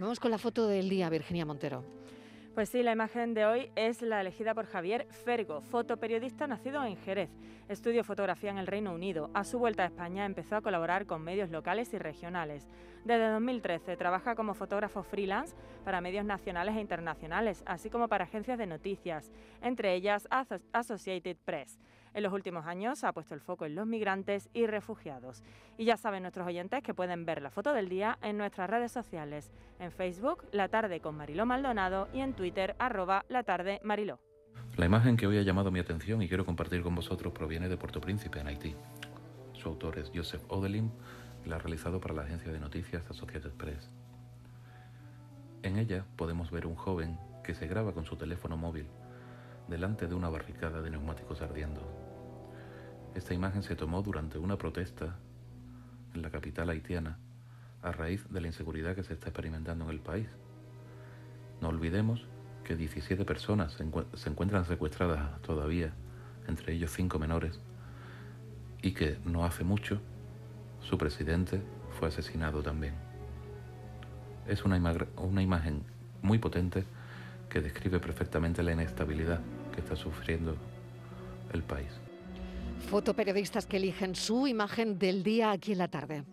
Vamos con la foto del día, Virginia Montero. Pues sí, la imagen de hoy es la elegida por Javier Fergo, fotoperiodista nacido en Jerez. Estudió fotografía en el Reino Unido. A su vuelta a España empezó a colaborar con medios locales y regionales. Desde 2013 trabaja como fotógrafo freelance para medios nacionales e internacionales, así como para agencias de noticias, entre ellas Associated Press. En los últimos años ha puesto el foco en los migrantes y refugiados. Y ya saben nuestros oyentes que pueden ver la foto del día en nuestras redes sociales, en Facebook, La Tarde con Mariló Maldonado y en Twitter, arroba La Tarde Mariló. La imagen que hoy ha llamado mi atención y quiero compartir con vosotros proviene de Puerto Príncipe, en Haití. Su autor es Joseph Odelim y la ha realizado para la agencia de noticias Associated Press. En ella podemos ver un joven que se graba con su teléfono móvil delante de una barricada de neumáticos ardiendo. Esta imagen se tomó durante una protesta en la capital haitiana a raíz de la inseguridad que se está experimentando en el país. No olvidemos que 17 personas se, encuentran secuestradas todavía, entre ellos 5 menores, y que no hace mucho su presidente fue asesinado también. Es una imagen muy potente que describe perfectamente la inestabilidad que está sufriendo el país. Fotoperiodistas que eligen su imagen del día aquí en la tarde.